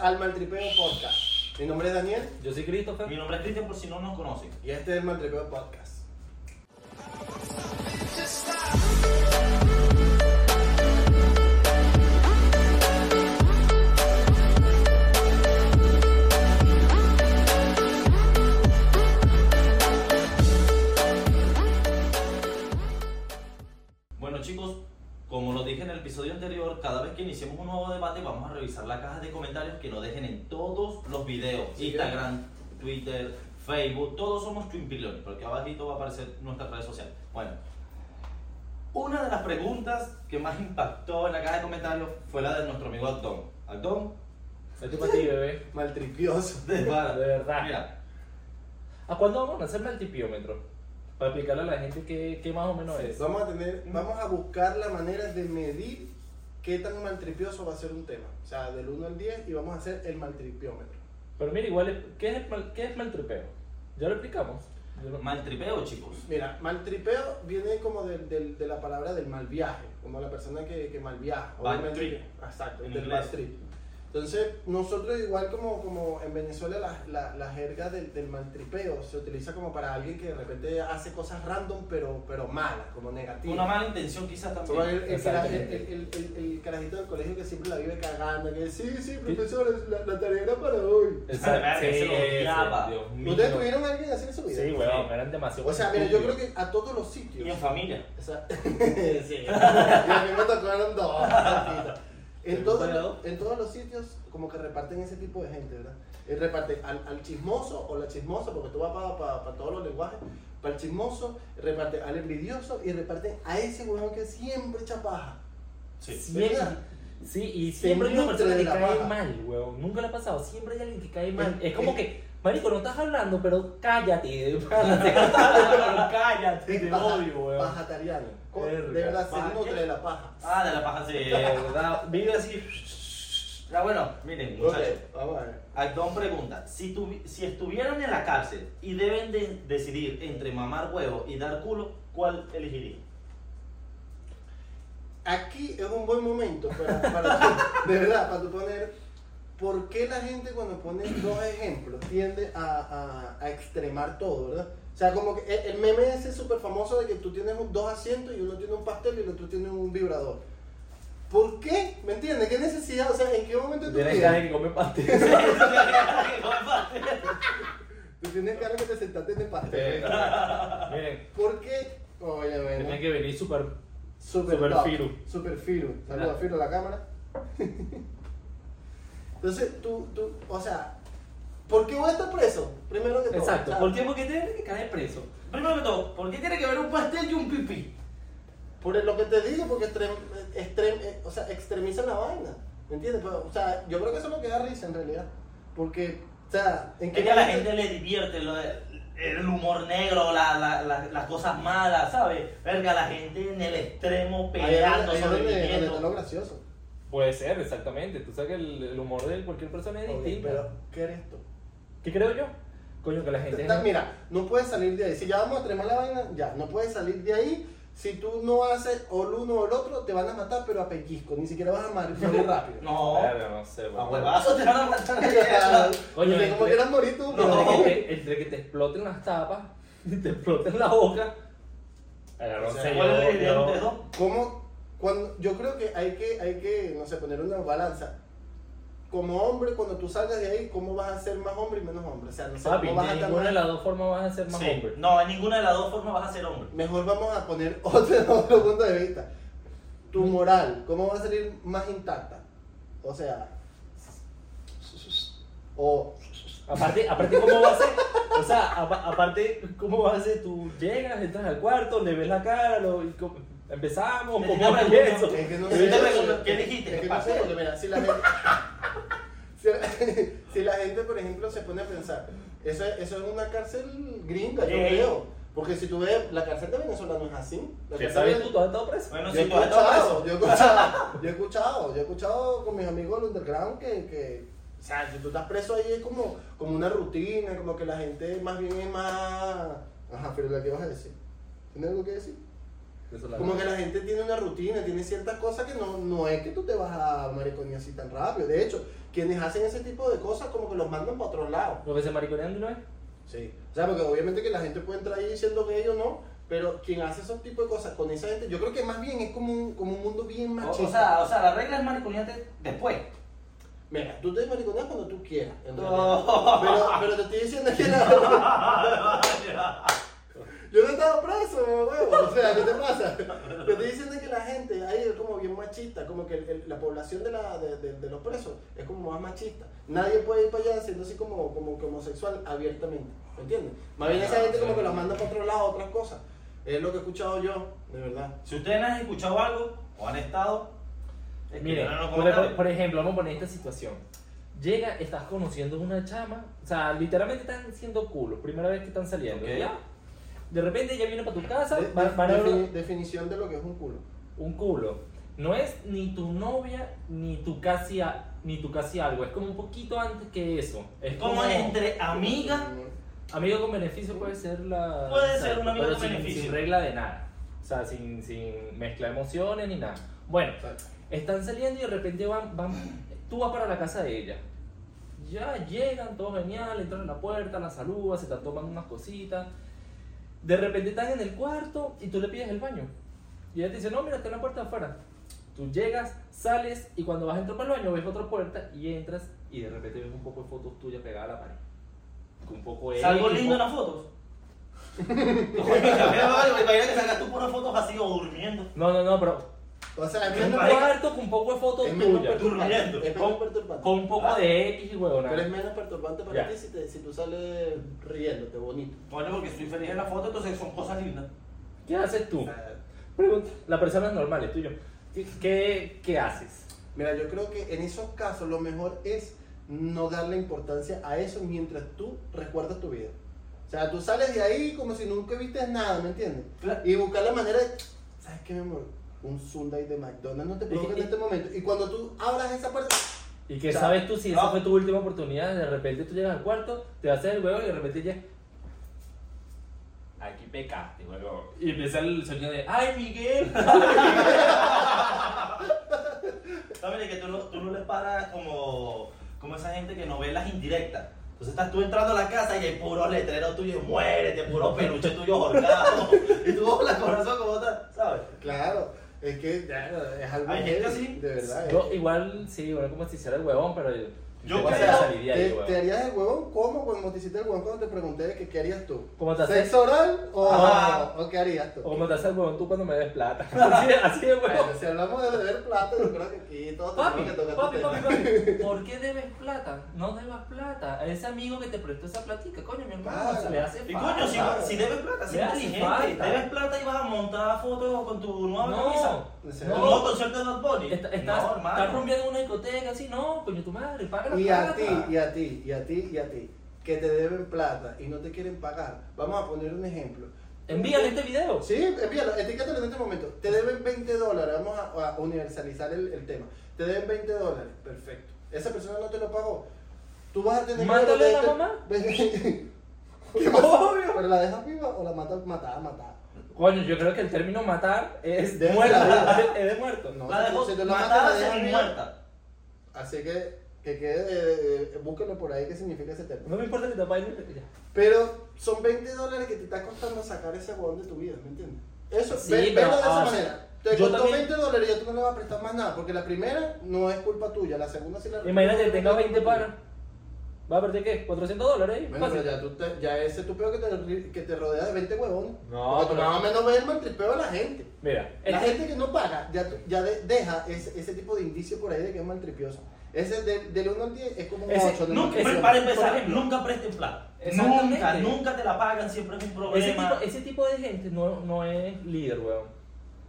al Maltripeo Podcast. Mi nombre es Daniel Yo soy Christopher. Mi nombre es Cristian por si no nos conocen. y este es el Maltripeo Podcast. Bueno chicos, como lo dije en el episodio anterior, cada vez que iniciemos un nuevo debate vamos a revisar la caja de comentarios que nos dejen en todos los videos. Sí, Instagram, Twitter, Facebook, todos somos Twin Pillones, porque abajito va a aparecer nuestras redes sociales. Bueno, una de las preguntas que más impactó en la caja de comentarios fue la de nuestro amigo Acton. Acton, para ti, bebé. Maltripioso. de, De verdad. Mira, ¿A cuándo vamos a hacer el tipiómetro? Para explicarle a la gente qué, qué más o menos es. Vamos a tener, vamos a buscar la manera de medir qué tan maltripioso va a ser un tema. O sea, del 1 al 10 y vamos a hacer el maltripiómetro. Pero mira, igual, es- ¿qué es, el mal, ¿qué es maltripeo? ¿Ya lo explicamos? Maltripeo chicos. Mira, maltripeo viene como del- del- de la palabra del mal viaje, como la persona que, que mal viaja. Obviamente- trip. Exacto, del bad trip. Entonces, nosotros igual como, como en Venezuela la, la, la jerga del, del maltripeo se utiliza como para alguien que de repente hace cosas random pero, pero malas, como negativas. Una mala intención quizás Como el, también. el, el, el- el- el carajito del colegio que siempre la vive cagando, que sí, sí, profesor, la, la tarea era para hoy. Exacto. Dios mío. ¿Ustedes tuvieron a alguien así en su vida? Sí, weón, eran demasiado. O sea, mira, yo creo que a todos los sitios. Y en familia. O sea, sí. Y a mí me tocaron dos. En ¿Te todos, tocaron los, dos? en todos los sitios, como que reparten ese tipo de gente, ¿verdad? Eh, reparten al, al chismoso o la chismosa, porque tú vas para todos los lenguajes. Para el chismoso, reparten al envidioso y reparten a ese weón que siempre echa paja. Sí. Siempre. ¿Verdad? Sí, y siempre hay una persona que cae mal, weón. Nunca le ha pasado. Siempre hay alguien que cae mal. Es- Es como es- que, marico, no estás hablando, pero cállate. estás hablando, pero cállate. Es Te paja- odio, weón. Pajatariano. De verdad, se ¿Paja nutre de la paja. Ah, de la paja sí. Verdad. Vive así. Ya bueno, miren, muchachos. vamos a ver. Acton pregunta, si, tuvi- si estuvieran en la cárcel y deben de decidir entre mamar huevo y dar culo, ¿cuál elegirían? Aquí es un buen momento para, para de verdad, para tú poner por qué la gente cuando pone dos ejemplos tiende a, a- a extremar todo, ¿verdad? O sea, como que el, meme ese súper famoso de que tú tienes un- dos asientos y uno tiene un pastel y el otro tiene un vibrador. ¿Por qué? ¿Me entiendes? ¿Qué necesidad? O sea, ¿en qué momento tú Tienes de que come pastel. Tú tienes cara que te sentaste en el pastel. Miren, ¿Por qué? Oye, bueno. tiene que venir súper. Super, Super Firu. Super Firu. Saludos Ah. a Firu a la cámara. Entonces, tú, tú, o sea, ¿por qué voy a estar preso? Primero que todo. Exacto. ¿Por qué? Porque tiene que caer preso. Primero que todo, ¿por qué tiene que ver un pastel y un pipí? Por lo que te digo, porque extrem, extrem, eh, o sea, extremizan la vaina. ¿Me entiendes? Pero, o sea, yo creo que eso es lo que da risa en realidad. Porque, o sea, ¿en Es que a la gente le divierte lo de- el humor negro, la- la- la- las cosas malas, ¿sabes? Verga, la gente en el extremo peleando, donde- ahí es lo sobreviviendo. gracioso. Puede ser, exactamente. Tú sabes que el, el humor de cualquier persona es Oye, distinto. Pero, ¿qué eres tú? ¿Qué creo yo? Coño, que la gente. Mira, no puedes salir de ahí. Si ya vamos a extremar la vaina, ya, no puedes salir de ahí. Si tú no haces o el uno o el otro, te van a matar, pero a pellizco. Ni siquiera vas a morir rápido. No, Verga, no sé, a te van a matar. Coño, no sé cómo entre- quieras morir tú, pero... Entre, que te, entre que te exploten las tapas y te exploten la boca. Verga, no O sea, sé, ¿Cuál yo- yo-? ¿Cómo? Cuando, yo creo que hay que, hay que, no sé, poner una balanza. Como hombre, cuando tú salgas de ahí, ¿cómo vas a ser más hombre y menos hombre? O sea, no sé, Papi, ¿cómo vas a de ninguna de las dos formas vas a ser más Sí. hombre. No, en ninguna de las dos formas vas a ser hombre. Mejor vamos a poner otro, otro punto de vista. Tu moral, ¿cómo va a salir más intacta? O sea, o Aparte, aparte, ¿cómo va a ser? O sea, apa- aparte, ¿cómo va a ser? Tú llegas, entras al cuarto, le ves la cara, lo, y empezamos, que no te pregunto, ¿qué dijiste? Es que ¿Qué no sé, pasó? porque mira, si la gente, si, la- si la gente, por ejemplo, se pone a pensar, eso, es- eso es una cárcel gringa, yo creo. Porque si tú ves, la cárcel de Venezuela no es así. La ¿Qué sabes de- tú? ¿Tú has estado preso? Bueno, Yo he si tú has estado escuchado, preso. yo he escuchado, yo he escuchado, yo he escuchado con mis amigos del underground que, que o sea, si tú estás preso ahí es como, como una rutina, como que la gente más bien es más... Ajá, pero ¿qué vas a decir? ¿Tienes algo que decir? Como que la gente tiene una rutina, tiene ciertas cosas que no, no es que tú te vas a mariconear así tan rápido. De hecho, quienes hacen ese tipo de cosas como que los mandan para otro lado. ¿Lo que se mariconean de una vez? Sí. O sea, porque obviamente que la gente puede entrar ahí diciendo gay o no, pero quien hace esos tipos de cosas con esa gente, yo creo que más bien es como un, como un mundo bien O, machista. o sea, o sea, la regla es mariconearte después. Mira, tú te mariconeas cuando tú quieras. en No. Pero, pero te estoy diciendo que la- Yo no he estado preso, huevo. O sea, ¿qué te pasa? Te estoy diciendo que la gente ahí es como bien machista, como que el- el- la población de, la, de, de- de los presos es como más machista. Nadie puede ir para allá siendo así como, como que homosexual abiertamente, ¿me entiendes? Más bien esa gente como que los manda para otro lado, otras cosas. Es lo que he escuchado yo, de verdad. Si ustedes han escuchado algo o han estado, Mire, escríbanlo en los por, por ejemplo, vamos a poner esta situación. Llega, estás conociendo una chama, o sea, literalmente están siendo culos, primera vez que están saliendo. Ok. ¿ya? De repente ella viene para tu casa, De- va- de- van a ver definición de lo que es un culo. un culo. No es ni tu novia, ni tu casi, a- ni tu casi algo, es como un poquito antes que eso. Es Como entre amigas, Amigo con beneficio puede ser la. Puede ser un amigo pero con sin, beneficio. Sin regla de nada. O sea, sin, sin mezcla de emociones ni nada. Bueno, están saliendo y de repente van, van. Tú vas para la casa de ella. Ya llegan, todo genial, entran a la puerta, la saludas, se están tomando unas cositas. De repente están en el cuarto y tú le pides el baño. Y ella te dice, no, mira, está en la puerta de afuera. Tú llegas, sales y cuando vas a entrar para el baño ves otra puerta y entras y de repente ves un poco de fotos tuyas pegadas a la pared. Un poco de salgo un lindo en las fotos. Imagina que sacas tú puras fotos así o durmiendo. No, no, no, pero O sea, menos, un cuarto con un poco de fotos es menos tuyas. Es menos perturbante. Con un poco Ah. de X y huevona. Pero es menos perturbante para Ya. ti si, te- si tú sales riéndote, bonito. Bueno, porque estoy feliz en la foto, entonces son cosas lindas. ¿Qué haces tú? Pregunta. La persona es normal, es tuyo. ¿Qué, qué, qué haces? Mira, yo creo que en esos casos lo mejor es no darle importancia a eso mientras tú recuerdas tu vida. O sea, tú sales de ahí como si nunca viste nada, ¿me entiendes? Claro. Y buscar la manera de, ¿sabes qué, mi amor? Un Sunday de McDonald's no te provoca en este momento. Y cuando tú abras esa puerta, ¿Y sea, sabes tú si esa no. fue tu última oportunidad? De repente tú llegas al cuarto, te haces el huevo y de repente ya. Aquí pecaste, huevo. Y empieza el sonido de ¡Ay, Miguel! ¿Sabes? Que tú no, tú no le paras como, como esa gente que no ve las indirectas. Entonces estás tú entrando a la casa y hay puro letrero tuyo, muérete, puro peluche tuyo ahorcado. y tú con la corazón como otra, ¿sabes? claro, es que ya, es algo Hay gente heavy, así. de verdad. Yo es- igual, sí, bueno, como si hiciera el huevón, pero yo. Yo creo- ¿Te, te harías el huevón como cuando te hiciste el huevón cuando te pregunté que qué harías tú? ¿Cómo te haces? ¿Sexo oral o, Ajá. o qué harías tú? O como te haces el huevón tú cuando me des plata. Así, así de huevón. Bueno, si hablamos de deber plata, yo creo que aquí todos Papi, tenemos que tocar papi, este papi, papi, ¿por qué debes plata? No debas plata. A ese amigo que te prestó esa platica, coño, mi hermano, Claro. se le hace Y falta. coño, si, si debes plata, si inteligente, debes plata y vas a montar fotos con tu nueva. No. No. nuevo concierto de Bad Bunny. Está- no, Estás, hermano. estás rumbeando en una discoteca así, no, coño, tu madre, paga la Y plata. a ti, y a ti, y a ti, y a ti, que te deben plata y no te quieren pagar. Vamos a poner un ejemplo. Envíale este video. Sí, envíalo, etiquétalo en este momento. Te deben 20 dólares, vamos a, a universalizar el, el tema. Te deben 20 dólares, perfecto. Esa persona no te lo pagó. Tú vas a tener Mándale a la mamá. ¿Qué? Obvio. ¿Pero la dejas viva o la matas matada, matada? Coño, yo creo que el término matar es De muerto, es de muerto. No, La si- dejo si te lo matas, matada la dejas viva. muerta. Así que, que quede, eh, eh, búsquenlo por ahí qué significa ese término. No me importa si te pagan. ya. Pero son 20 dólares que te está costando sacar ese huevón de tu vida, ¿me entiendes? Eso, Sí, ve- pero, velo de esa ah, manera. Te yo costó también- 20 dólares y ya tú no le vas a prestar más nada, porque la primera no es culpa tuya, la segunda sí la Imagínate que tenga 20 panas. ¿Va a perder qué? ¿400 dólares ahí? Bueno, Fácil. pero ya, tú te, ya ese tu peor que te, que te rodea de 20 huevones. No, Porque tú más o menos ves el maltripeo de la gente. Mira, La este- gente que no paga ya, ya de- deja ese, ese tipo de indicio por ahí de que es maltripioso. Ese de, del 1 al 10 es como un Ese- 8. de Nunca, maltripión. para empezar, Por nunca presten plata. Exactamente. Nunca, nunca te la pagan, siempre es un ese, problema. tipo, ese tipo de gente no, no es líder, weón.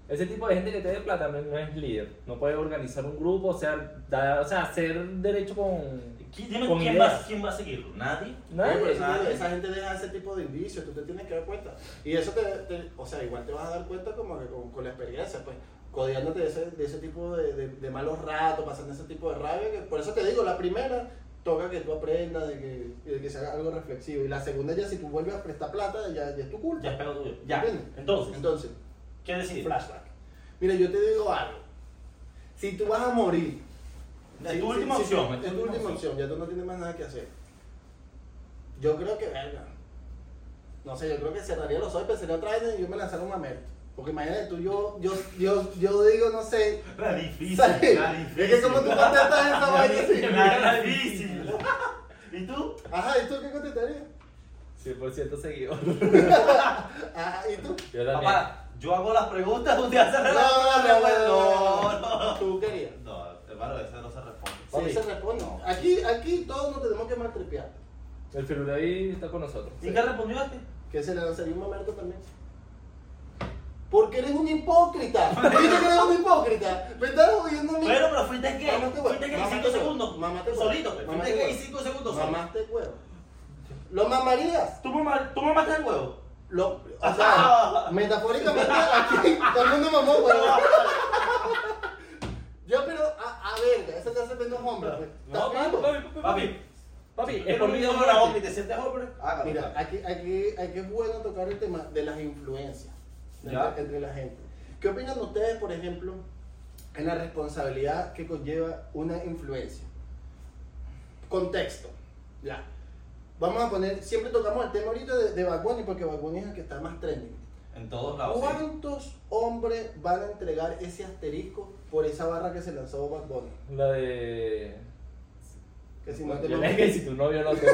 Ese tipo de gente que te dé plata no, no es líder. No puede organizar un grupo, o sea, da- o sea hacer derecho con. ¿Qui- Dime con quién va, quién va a seguirlo. Nadie. Nadie. Que esa gente deja ese tipo de indicios, tú te tienes que dar cuenta. Y eso te, te- o sea, igual te vas a dar cuenta como que con, con la experiencia, pues, codeándote de ese, de ese tipo de, de- de malos ratos, pasando ese tipo de rabia. Que, por eso te digo, la primera toca que tú aprendas, de que, de que se haga algo reflexivo. Y la segunda ya si tú vuelves a prestar plata, ya, ya es tu culpa. Ya es pedo tuyo. Ya. ¿Entiendes? Entonces, Entonces, ¿qué decir? Flashback. mira, yo te digo algo. Si tú vas a morir Es tu última opción. Es tu última opción, ya tú no tienes más nada que hacer. Yo creo que, verga. No sé, yo creo que cerraría los ojos pensaría otra vez y yo me lanzaría un mamerto. Porque imagínate tú, yo, yo, yo, yo digo, no sé. La difícil, ¿sabes? la Es difícil. que como tú contestas esa vaina así. La difícil. ¿Y tú? Ajá, ¿y tú qué contestarías? 100% seguidor. Ajá, ¿y tú? Yo también. Papá, yo hago las preguntas, usted hace No, las no, preguntas. no, No, no. ¿Tú querías? Hermano, ese no se responde. Sí, Papi. se responde. No. Aquí, aquí todos nos tenemos que maltripear. El Firulei está con nosotros. ¿Y qué respondió este? Que se le lanzaría un mamerto también. Porque eres un hipócrita. ¿Viste que eres un hipócrita? Me estás jodiendo a mí. Bueno, pero fuiste gay. Mámate huevo. Fuiste gay Mámate 5 huevo. segundos. Mámate Tú huevo. solito, pues. Fuiste gay huevo. 5 segundos solo. Mamaste huevo. ¿Lo mamarías? ¿Tú, mamá, ¿Tú mamaste el huevo? Lo, o sea, metafóricamente aquí todo el mundo mamó huevo. Yo, pero, a, a ver, ese te hace menos hombre. Pues. No, ¿Estás papi, papi, papi. Papi, Papi, ¿tú es por un o hombre muerte. y te sientes hombre? Mira, aquí, aquí, aquí es bueno tocar el tema de las influencias entre, entre la gente. ¿Qué opinan ustedes, por ejemplo, en la responsabilidad que conlleva una influencia? Contexto, ya. Vamos a poner, siempre tocamos el tema ahorita de, de Bad Bunny porque Bad Bunny es el que está más trending. En todos lados. sí. ¿Cuántos hombres van a entregar ese asterisco por esa barra que se lanzó Bad Bunny? La de. Que si no te mamas- le dije, si tu novio no te.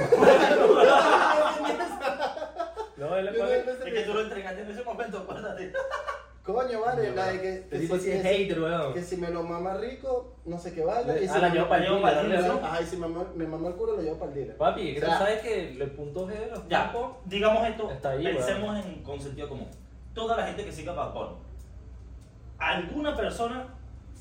No, él es Es que tú lo entregaste en ese momento, acuérdate. Coño, vale, la de que, que si- es que si- hater, weón. Que si me lo mama rico, no sé qué vale. Le- Y si ah, la llevo lo- para el para el dealer, dealer, ¿no? Ajá, y si me me mamó el culo, lo llevo para el dealer. Papi, que O sea, tú sabes que el punto G de los Ya, digamos esto, Está ahí, pensemos en, con sentido común. Toda la gente que siga Bad Bunny, alguna persona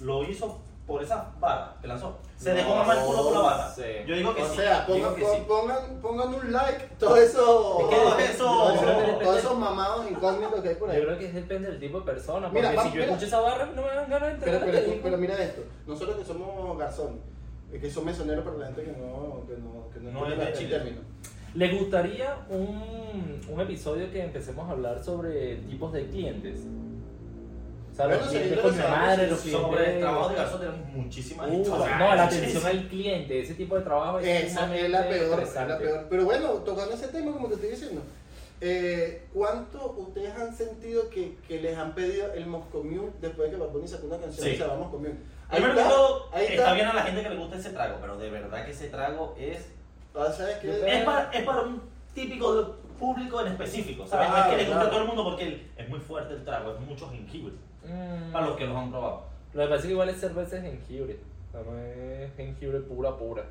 lo hizo por esa barra que lanzó. Se dejó No mamar el culo por la barra. sé. Yo digo que o sí. sea, digo pongan, que sí. pongan, pongan un like, todo eso. Es que todo eso- eso- todos esos mamados incógnitos que hay por Yo ahí. creo que depende del tipo de persona. Porque Mira, si vamos, yo mira. escucho esa barra, no me dan ganas de Pero, entrar. pero, pero mira esto, nosotros que somos garzones, es que son mesoneros para la gente que no, que no, que no, No es el término. ¿Le gustaría un, un episodio que empecemos a hablar sobre tipos de clientes? O sea, Bueno, los clientes con mi madre, los clientes... Sobre el trabajo de garzón tenemos muchísimas Uh, historias. no, la atención al cliente, ese tipo de trabajo es Esa es la peor, es la peor. Pero bueno, tocando ese tema, como te estoy diciendo, eh, ¿cuánto ustedes han sentido que, que les han pedido el Moscommune después de que Bad Bunny sacó una canción Sí. que se llama Moscommune? Ahí está, ahí está está. bien a la gente que le gusta ese trago, pero de verdad que ese trago es ¿Sabes qué? Yo creo- Es para, es para un típico público en específico, ¿sabes? no es que le guste claro. a todo el mundo porque es muy fuerte el trago, es mucho jengibre. Mm, Para los que los han probado. Lo que pasa es que igual es cerveza de jengibre. No es jengibre pura, pura.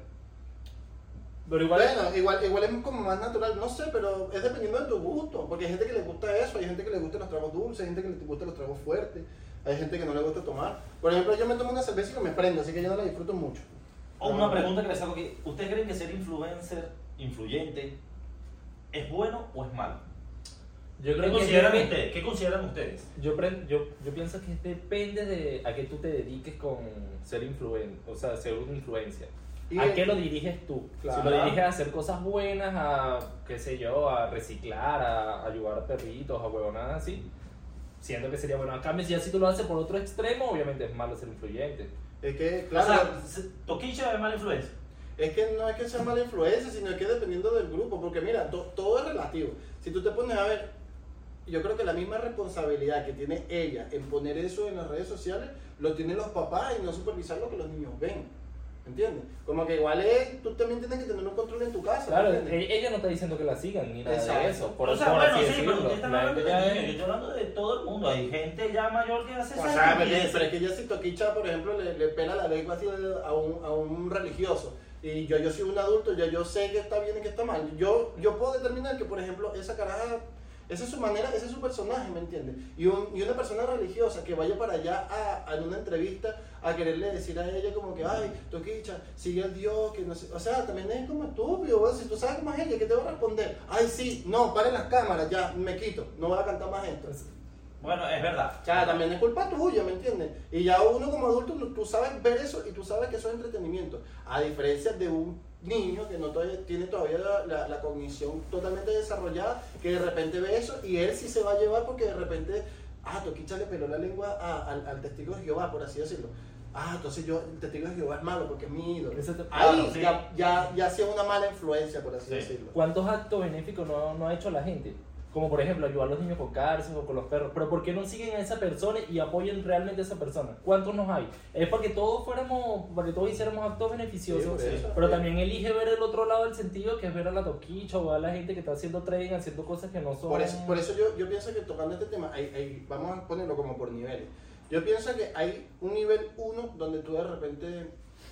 Pero igual... Bueno, igual, igual es como más natural, no sé, pero es dependiendo de tu gusto. Porque hay gente que le gusta eso, hay gente que le gusta los tragos dulces, hay gente que le gusta los tragos fuertes, hay gente que no le gusta tomar. Por ejemplo, yo me tomo una cerveza y no me prendo, así que yo no la disfruto mucho. Una pregunta que les hago aquí, ¿ustedes creen que ser influencer, influyente, es bueno o es malo? yo ¿Qué creo que consideran debe- ustedes? ¿Qué consideran ustedes? Yo, yo, yo pienso que depende de a qué tú te dediques con ser influen o sea, ser una influencia. Y- ¿A qué lo diriges tú? Claro. Si lo diriges a hacer cosas buenas, a, qué sé yo, a reciclar, a ayudar a perritos, a huevonadas así, siento que sería bueno. A cambio, si ya si tú lo haces por otro extremo, obviamente es malo ser influyente. Es que, O claro, sea, se- Toquicha es mala influencia. es que no es que sea mala influencia, sino que dependiendo del grupo. Porque mira, to- todo es relativo. Si tú te pones a ver, yo creo que la misma responsabilidad que tiene ella en poner eso en las redes sociales, lo tienen los papás y no supervisar lo que los niños ven. ¿Entiendes? Como que igual es, tú también tienes que tener un control en tu casa. Claro, ¿entiendes? e- ella no está diciendo que la sigan ni nada Exacto. de eso. Por, o sea, por bueno, así sí, pero decirlo. ustedes están La hablando de niños, yo es- estoy hablando de todo el mundo. Hay gente ya mayor que hace O sea, pero, estupidez. pero es que ya si Toquicha, por ejemplo, le, le pela la lengua así a un, a un religioso y yo, yo soy un adulto, ya yo sé que está bien y que está mal. Yo, yo puedo determinar que, por ejemplo, esa caraja, esa es su manera, ese es su personaje, ¿me entiendes? Y, un- y una persona religiosa que vaya para allá a, una entrevista a quererle decir a ella como que, ay, Toquicha, sigue al Dios, que no sé. O sea, también es como estúpido, weón. si tú sabes cómo es ella, ¿qué te va a responder? Ay, sí, no, paren las cámaras, ya, me quito, no voy a cantar más esto. Bueno, es verdad. Sea, también es culpa tuya, ¿me entiendes? Y ya uno como adulto, tú sabes ver eso y tú sabes que eso es entretenimiento. A diferencia de un niño que no todavía- tiene todavía la, la- la cognición totalmente desarrollada, que de repente ve eso y él sí se va a llevar porque de repente, ah, Toquicha le peló la lengua a- al, al testigo de Jehová, por así decirlo. ah, entonces yo, el testigo de Jehová es malo porque es mi ídolo. Te- Ahí Claro, sí. ya, ya, ya sí es una mala influencia, por así Sí. decirlo. ¿Cuántos actos benéficos no, no ha hecho la gente? Como por ejemplo ayudar a los niños con cárcel o con los perros. Pero ¿por qué no siguen a esa persona y apoyan realmente a esa persona? ¿Cuántos nos hay? Es porque todos fuéramos, porque todos hiciéramos actos beneficiosos. Sí, por eso. pero también elige ver el otro lado del sentido, que es ver a la toquicha o a la gente que está haciendo trading, haciendo cosas que no son... Por eso, por eso yo, yo pienso que tocando este tema, hay, hay- vamos a ponerlo como por niveles. Yo pienso que hay un nivel 1 donde tú de repente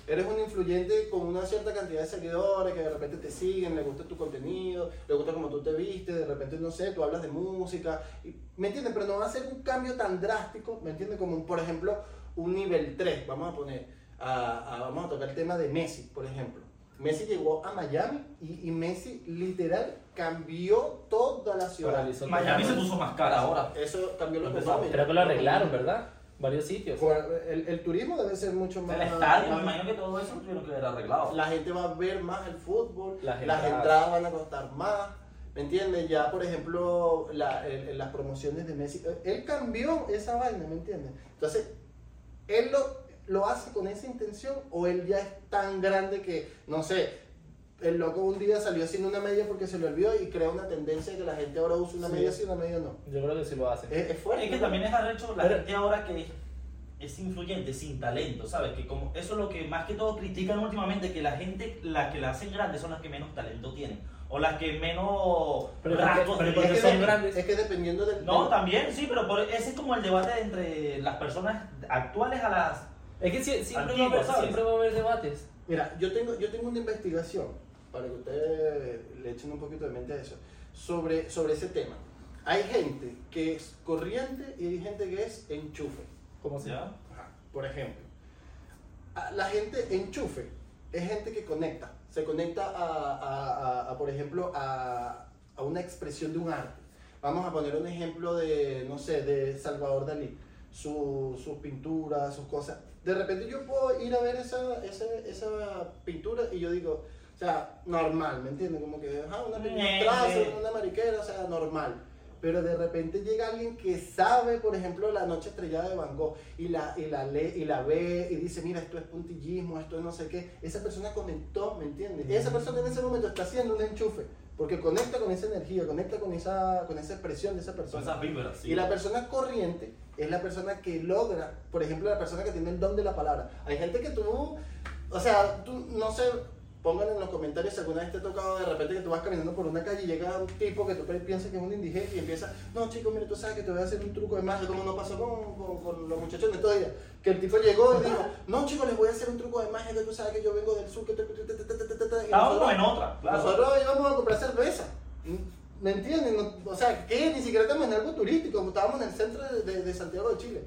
eres un influyente con una cierta cantidad de seguidores que de repente te siguen, les gusta tu contenido, les gusta cómo tú te vistes, de repente, no sé, tú hablas de música, y- ¿me entiendes? Pero no va a ser un cambio tan drástico, ¿me entiendes? Como, un- por ejemplo, un nivel 3, vamos a poner, a- a- vamos a tocar el tema de Messi, por ejemplo. Messi llegó a Miami y, y Messi literal cambió toda la ciudad. Paralizó todo. Miami se puso más cara ahora. Eso cambió lo económico. Creo que lo arreglaron, ¿verdad? Varios sitios. El, el turismo debe ser mucho más. El estadio, me imagino que todo eso tuvieron que haber arreglado. La gente va a ver más el fútbol, Las las, entradas. van a costar más. ¿Me entiendes? Ya, por ejemplo, la- el- el- las promociones de Messi. eh, Él cambió esa vaina, ¿me entiendes? Entonces, él lo, lo hace con esa intención o él ya es tan grande que, no sé, el loco un día salió haciendo una media porque se le olvidó y crea una tendencia de que la gente ahora usa una Sí. media sí y una media no. Yo creo que sí lo hacen. Es, es fuerte. Es que también es arrecho la Pero- gente ahora que es, es influyente, sin talento, ¿sabes? Que como eso es lo que más que todo critican últimamente, que la gente, las que la hacen grande son las que menos talento tienen. O las que menos Pero rasgos porque- de pero es, porque que son de- grandes. es que dependiendo del. No, también, sí, pero por- ese es como el debate entre las personas actuales a las... Es que sie- siempre, va a haber, siempre va a haber debates. Mira, yo tengo, yo tengo una investigación, para que ustedes le echen un poquito de mente a eso, sobre, sobre ese tema. Hay gente que es corriente y hay gente que es enchufe. Como si... ¿Ya? Ajá. Por ejemplo, la gente enchufe es gente que conecta, se conecta a, a- a- a, por ejemplo, a, a una expresión de un arte. Vamos a poner un ejemplo de, no sé, de Salvador Dalí, su- sus pinturas, sus cosas. De repente yo puedo ir a ver esa, esa, esa pintura y yo digo, o sea, normal, ¿me entiendes? Como que, ajá, una eh. una mariquera, o sea, normal. Pero de repente llega alguien que sabe, por ejemplo, la noche estrellada de Van Gogh y la, y la lee y la ve y dice, mira, esto es puntillismo, esto es no sé qué. Esa persona conectó, ¿me entiendes? Esa persona en ese momento está haciendo un enchufe porque conecta con esa energía, conecta con esa, con esa expresión de esa Son persona. esas sí. Y la persona corriente es la persona que logra, por ejemplo, la persona que tiene el don de la palabra. Hay gente que tú, o sea, tú, no sé, Pongan en los comentarios si alguna vez te ha tocado de repente que tú vas caminando por una calle y llega un tipo que tú piensas que es un indigente y empieza, no chicos, mira, tú sabes que te voy a hacer un truco de magia, como no pasó con, con, los muchachos de estos días. Que el tipo llegó y dijo, no chicos, les voy a hacer un truco de magia, que tú sabes que yo vengo del sur, que... Estábamos en otra, claro. Nosotros íbamos a comprar cerveza. ¿Me entienden? O sea, que ni siquiera estamos en algo turístico, estábamos en el centro de, de Santiago de Chile.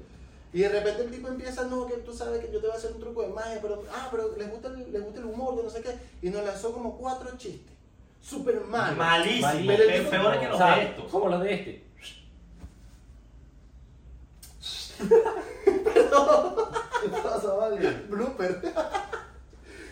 Y de repente el tipo empieza, no, que tú sabes que yo te voy a hacer un truco de magia, pero, ah, pero les gusta el, les gusta el humor, que no sé qué. Y nos lanzó como cuatro chistes. Súper malos. Malísimo. Pero el pe- tipo- peores que los de estos. Como los de este. ¿Qué pasa, vale? Blooper.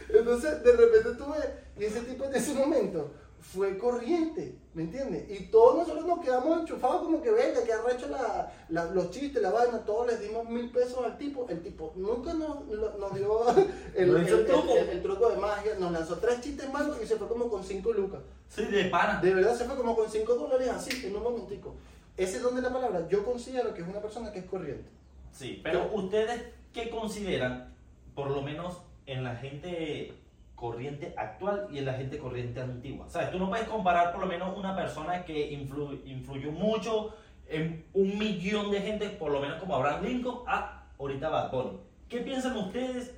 Entonces, de repente tú ves, y ese tipo en ese momento fue corriente, ¿me entiendes? Y todos nosotros nos quedamos enchufados como que venga, que arrecho la, la- los chistes, la vaina, todos les dimos mil pesos al tipo. El tipo nunca nos, dio el, truco. el- truco de magia, nos lanzó tres chistes malos y se fue como con cinco lucas. Sí, de pana. De verdad se fue como con 5 dólares así, en un momentico. Ese don de la palabra, yo considero que es una persona que es corriente. Sí, pero ustedes qué consideran, por lo menos en la gente corriente actual y en la gente corriente antigua. ¿Sabes? Tú no puedes comparar por lo menos una persona que influ- influyó mucho en un millón de gente, por lo menos como Abraham Lincoln, a ahorita Bad Bunny. ¿Qué piensan ustedes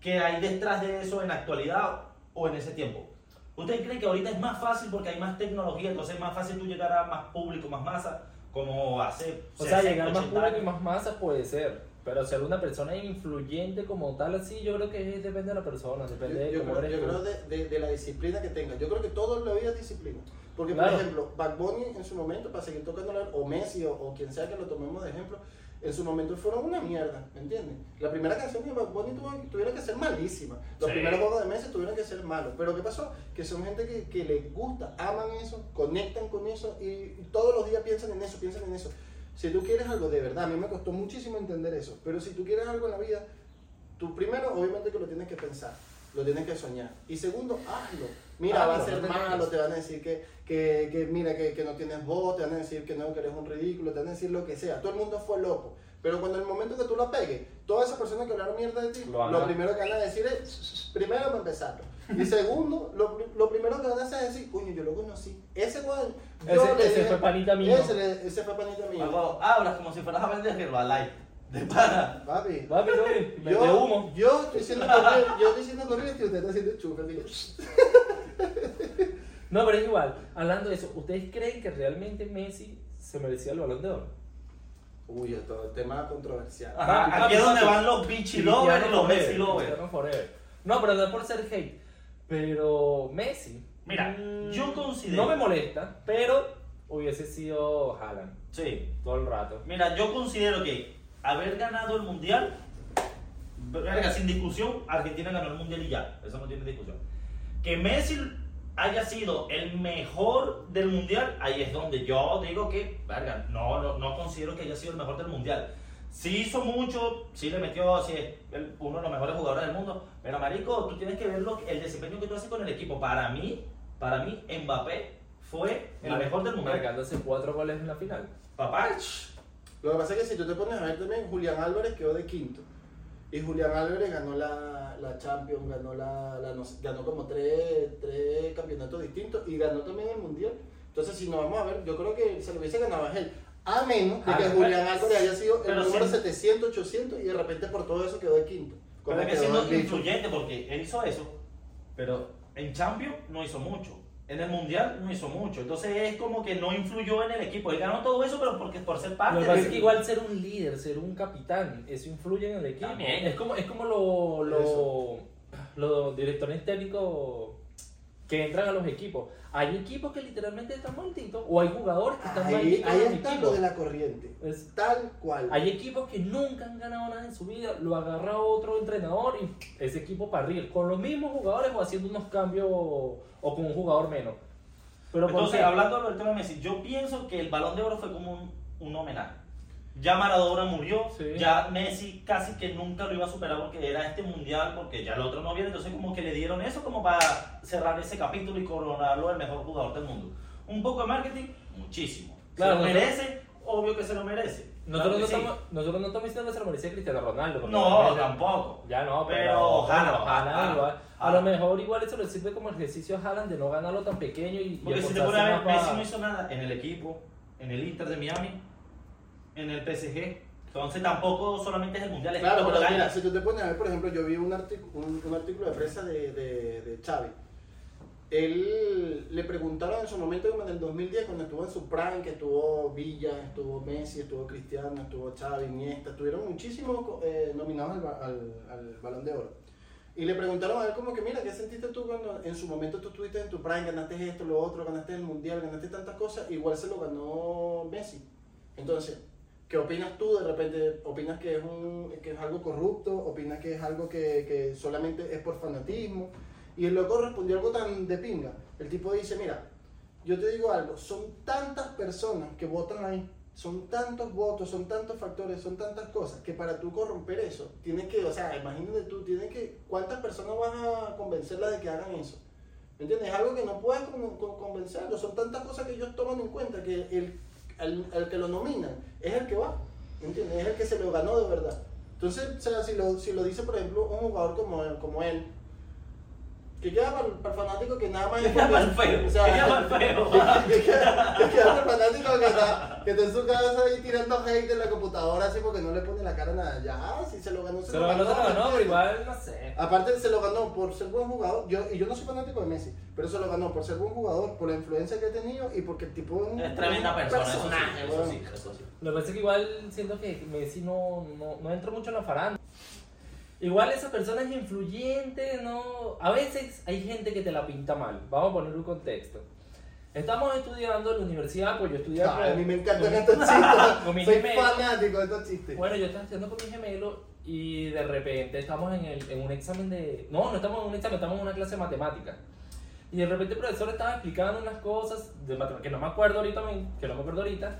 que hay detrás de eso en la actualidad o en ese tiempo? ¿Ustedes creen que ahorita es más fácil porque hay más tecnología, entonces es más fácil tú llegar a más público, más masa, como hace O sea, 60, llegar más 80 público y más masa puede ser. Pero ser una persona influyente como tal, así, yo creo que es- depende de la persona, Yo, depende de cómo creo, eres yo tú. creo de, de- de la disciplina que tenga. Yo creo que todo en la vida es disciplina. Porque, Claro. por ejemplo, Bad Bunny en su momento, para seguir tocando, o Messi, o, o quien sea que lo tomemos de ejemplo, en su momento fueron una mierda, ¿me entiendes? La primera canción de Bad Bunny tuvo, tuvieron que ser malísima. Los Sí. primeros juegos de Messi tuvieron que ser malos. Pero ¿qué pasó? Que son gente que, que les gusta, aman eso, conectan con eso y, y todos los días piensan en eso, piensan en eso. Si tú quieres algo de verdad, a mí me costó muchísimo entender eso, pero si tú quieres algo en la vida, tú primero, obviamente que lo tienes que pensar, lo tienes que soñar. Y segundo, hazlo. Mira, va a ser no malo, te van a decir que, que, que mira, que, que no tienes voz, te van a decir que no, que eres un ridículo, te van a decir lo que sea. Todo el mundo fue loco. Pero cuando en el momento que tú la pegues, todas esas personas que hablaron mierda de ti, Lo lo primero que van a decir es, primero para empezar. Y segundo, lo, lo primero que van a hacer es decir, coño, yo lo conocí. Ese weón, yo Ese- le ese dije- fue panita mío. Ese, le- ese fue panita mío. Luego hablas como si fueras a vender Herbalife. De pana. Papi, Papi, me- yo, de humo. yo estoy siendo corriente, yo estoy siendo corriente y usted está haciendo chufa. No, pero es igual. Hablando de eso, ¿ustedes creen que realmente Messi se merecía el balón de oro? Uy, todo el tema controversial. Ajá, aquí es donde van los bichi lovers y los Messi lovers. No, pero no es por ser hate. Pero Messi. Mira, mm, yo considero- No me molesta, pero hubiese sido Haaland Sí. todo el rato. Mira, yo considero que haber ganado el mundial, verga, sin discusión, Argentina ganó el mundial y ya. Eso no tiene discusión. Que Messi haya sido el mejor del mundial, ahí es donde yo digo que, verga, no, no, no considero que haya sido el mejor del mundial. Sí hizo mucho, sí le metió, sí es el- uno de los mejores jugadores del mundo, pero marico, tú tienes que ver lo el desempeño que tú haces con el equipo. Para mí, para mí, Mbappé fue el mejor del mundial. Marcándose cuatro goles en la final. Papá, ch, Lo que pasa es que si tú te pones a ver también, Julián Álvarez quedó de quinto. Y Julián Álvarez ganó la, la Champions, ganó, la, la no sé, ganó como tres, tres campeonatos distintos y ganó también el Mundial. Entonces, si nos vamos a ver, yo creo que se lo hubiese ganado a él. A menos de que Ah, Julián Álvarez haya sido el número si- 700, 800 y de repente por todo eso quedó de quinto. Pero es que siendo influyente porque él hizo eso, pero en Champions no hizo mucho. En el Mundial no hizo mucho. Entonces es como que no influyó en el equipo. Él ganó todo eso, pero porque por ser parte Lo que pasa es que igual ser un líder, ser un capitán, eso influye en el equipo. También. Es como, es como lo, los directores técnicos que entran a los equipos. Hay equipos que literalmente están malditos o hay jugadores que están Ahí, malditos ahí está equipos. lo de la corriente. Es- Tal cual. Hay equipos que nunca han ganado nada en su vida, lo agarra otro entrenador y ese equipo para arriba, con los mismos jugadores o haciendo unos cambios o con un jugador menos. Pero ¿por Entonces, hablando del tema de Messi, yo pienso que el balón de oro fue como un, un homenaje. Ya Maradona murió, Sí. ya Messi casi que nunca lo iba a superar porque era este mundial, porque ya el otro no viene, entonces como que le dieron eso como para cerrar ese capítulo y coronarlo el mejor jugador del mundo. Un poco de marketing, muchísimo. Claro, ¿Se lo merece? Obvio que se lo merece. Nosotros, Claro no sí. estamos, nosotros no estamos diciendo que se lo merecía Cristiano Ronaldo. No, tampoco. Ya no, pero, Pero ojalá, Haaland ojalá, igual. A ojalá. lo mejor igual eso le sirve como ejercicio a Haaland de no ganarlo tan pequeño y, y Porque si te pones a ver, Messi no hizo nada en el equipo, en el Inter de Miami, en el PSG. Entonces tampoco solamente es el mundial, es Claro, pero mira, si tú te pones a ver, por ejemplo, yo vi un, un, un artículo de prensa de, de, de Xavi. Él le preguntaron en su momento, como en el 2010, cuando estuvo en su prime, que estuvo Villa, estuvo Messi, estuvo Cristiano, estuvo Xavi, Iniesta, estuvieron muchísimos eh, nominados al, al, al Balón de Oro. Y le preguntaron a él como que, mira, ¿qué sentiste tú cuando en su momento tú estuviste en tu prime, ganaste esto, lo otro, ganaste el Mundial, ganaste tantas cosas? Igual se lo ganó Messi. Entonces, ¿Qué opinas tú? De repente, ¿opinas que es, un, que es algo corrupto? ¿Opinas que es algo que, que solamente es por fanatismo? Y el loco respondió algo tan de pinga. El tipo dice, mira, yo te digo algo, son tantas personas que votan ahí, son tantos votos, son tantos factores, son tantas cosas, que para tú corromper eso, tienes que, o sea, imagínate tú, tienes que, ¿cuántas personas vas a convencerlas de que hagan eso? ¿Me entiendes? Es algo que no puedes con- con- convencerlos, son tantas cosas que ellos toman en cuenta que el, el, que lo nominan es el que va, ¿me entiendes? Es el que se lo ganó de verdad. Entonces, o sea, si lo, si lo dice, por ejemplo, un jugador como, como él, que queda para, el- para el fanático que nada más Que queda para el feo, o sea, que queda para el feo. que, que queda, que queda para el fanático que está, que está en su casa ahí tirando hate en la computadora así porque no le pone la cara a nada. Ya, si se lo ganó, se, Se lo ganó, se lo ¿me ganó, pero igual, no sé. Aparte se lo ganó por ser buen jugador, yo, y yo no soy fanático de Messi, pero se lo ganó por ser buen jugador, por la influencia que ha tenido y porque el tipo es un Es tremenda persona, eso sí, personaje, eso sí, eso sí. Lo que pasa es que igual siento que Messi no, no, no entra mucho en la farándula. Igual esa persona es influyente, no... A veces hay gente que te la pinta mal. Vamos a poner un contexto. Estamos estudiando en la universidad, pues yo estudiaba... Ay, a mí me encantan con- estos con mi chistes, soy gemelo. fanático de estos chistes. Bueno, yo estaba estudiando con mi gemelo y de repente estamos en, el, en un examen de... No, no estamos en un examen, estamos en una clase de matemáticas. Y de repente el profesor estaba explicando unas cosas de matemáticas que no me acuerdo ahorita, que no me acuerdo ahorita.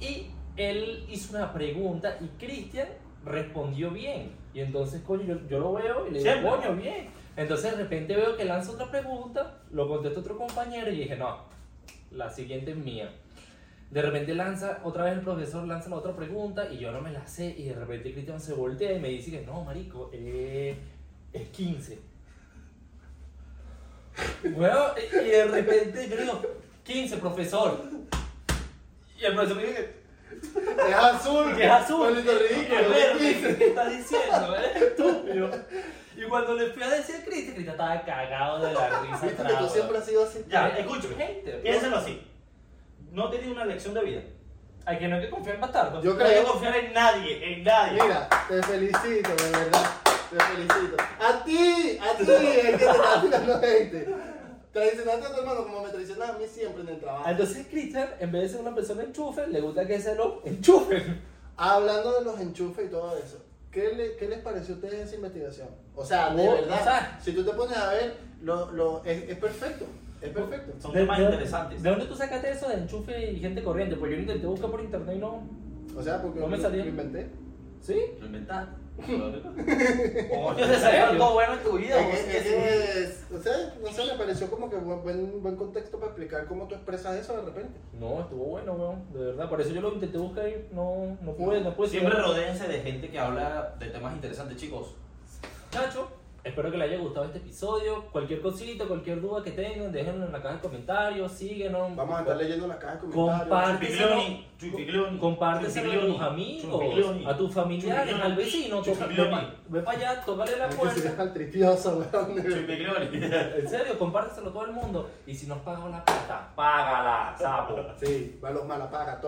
Y él hizo una pregunta y Cristian respondió bien. Y entonces, coño, yo, yo lo veo y le digo, Siempre. coño, bien. Entonces, de repente veo que lanza otra pregunta, lo contesta otro compañero y dije, no, la siguiente es mía. De repente lanza, otra vez el profesor lanza la otra pregunta y yo no me la sé. Y de repente Cristian se voltea y me dice que no, marico, eh, es 15. Bueno, y de repente yo le digo, 15, profesor. Y el profesor me dice, Es azul. que es azul. Es verde, ¿qué estás diciendo? Eres estúpido. Y cuando le fui a decir a Cristian, Cristian estaba cagado de la risa. Viste que tú siempre has sido así. Ya, escúchame. hater, Piénsalo así. No te di una lección de vida. Hay que no hay que confiar en bastardos. Yo No hay que confiar en nadie, en nadie. Mira, te felicito, de verdad. Te felicito. A ti, a ti, es que te está tirando gente. Traicionaste a tu hermano como me traicionas a mí siempre en el trabajo. Entonces Cristian, en vez de ser una persona enchufe, le gusta que se lo enchufen. Hablando de los enchufes y todo eso, ¿qué, le- qué les pareció a ustedes esa investigación? O sea, de Oh, verdad, o sea- si tú te pones a ver, lo, lo, es, es perfecto. Es perfecto. Son De- temas de- interesantes. ¿De dónde tú sacaste eso de enchufe y gente corriente? Pues yo lo intenté buscar por internet y no. O sea, porque No me lo- salió. lo inventé. ¿Sí? Lo inventaste. Coño, te salió algo bueno en tu vida. Es es sí. que es- o sea, no sé, me pareció como que buen, buen, buen contexto para explicar cómo tú expresas eso de repente. No, estuvo bueno, weón. De verdad. Por eso yo lo intenté buscar y no, no pude, no pude. Siempre rodéense de gente que habla de temas interesantes, chicos. Chacho, espero que les haya gustado este episodio. Cualquier cosita, cualquier duda que tengan, déjenlo en la caja de comentarios, síguenos. Vamos a estar leyendo las cajas de comentarios. Chupiglioni, Compárteselo a tus amigos, a tus familiares, al vecino. Ve para allá, tócale la puerta. En serio, compárteselo a todo el mundo. Y si nos pagan la plata, págala, sapo. Sí, va los malapaga,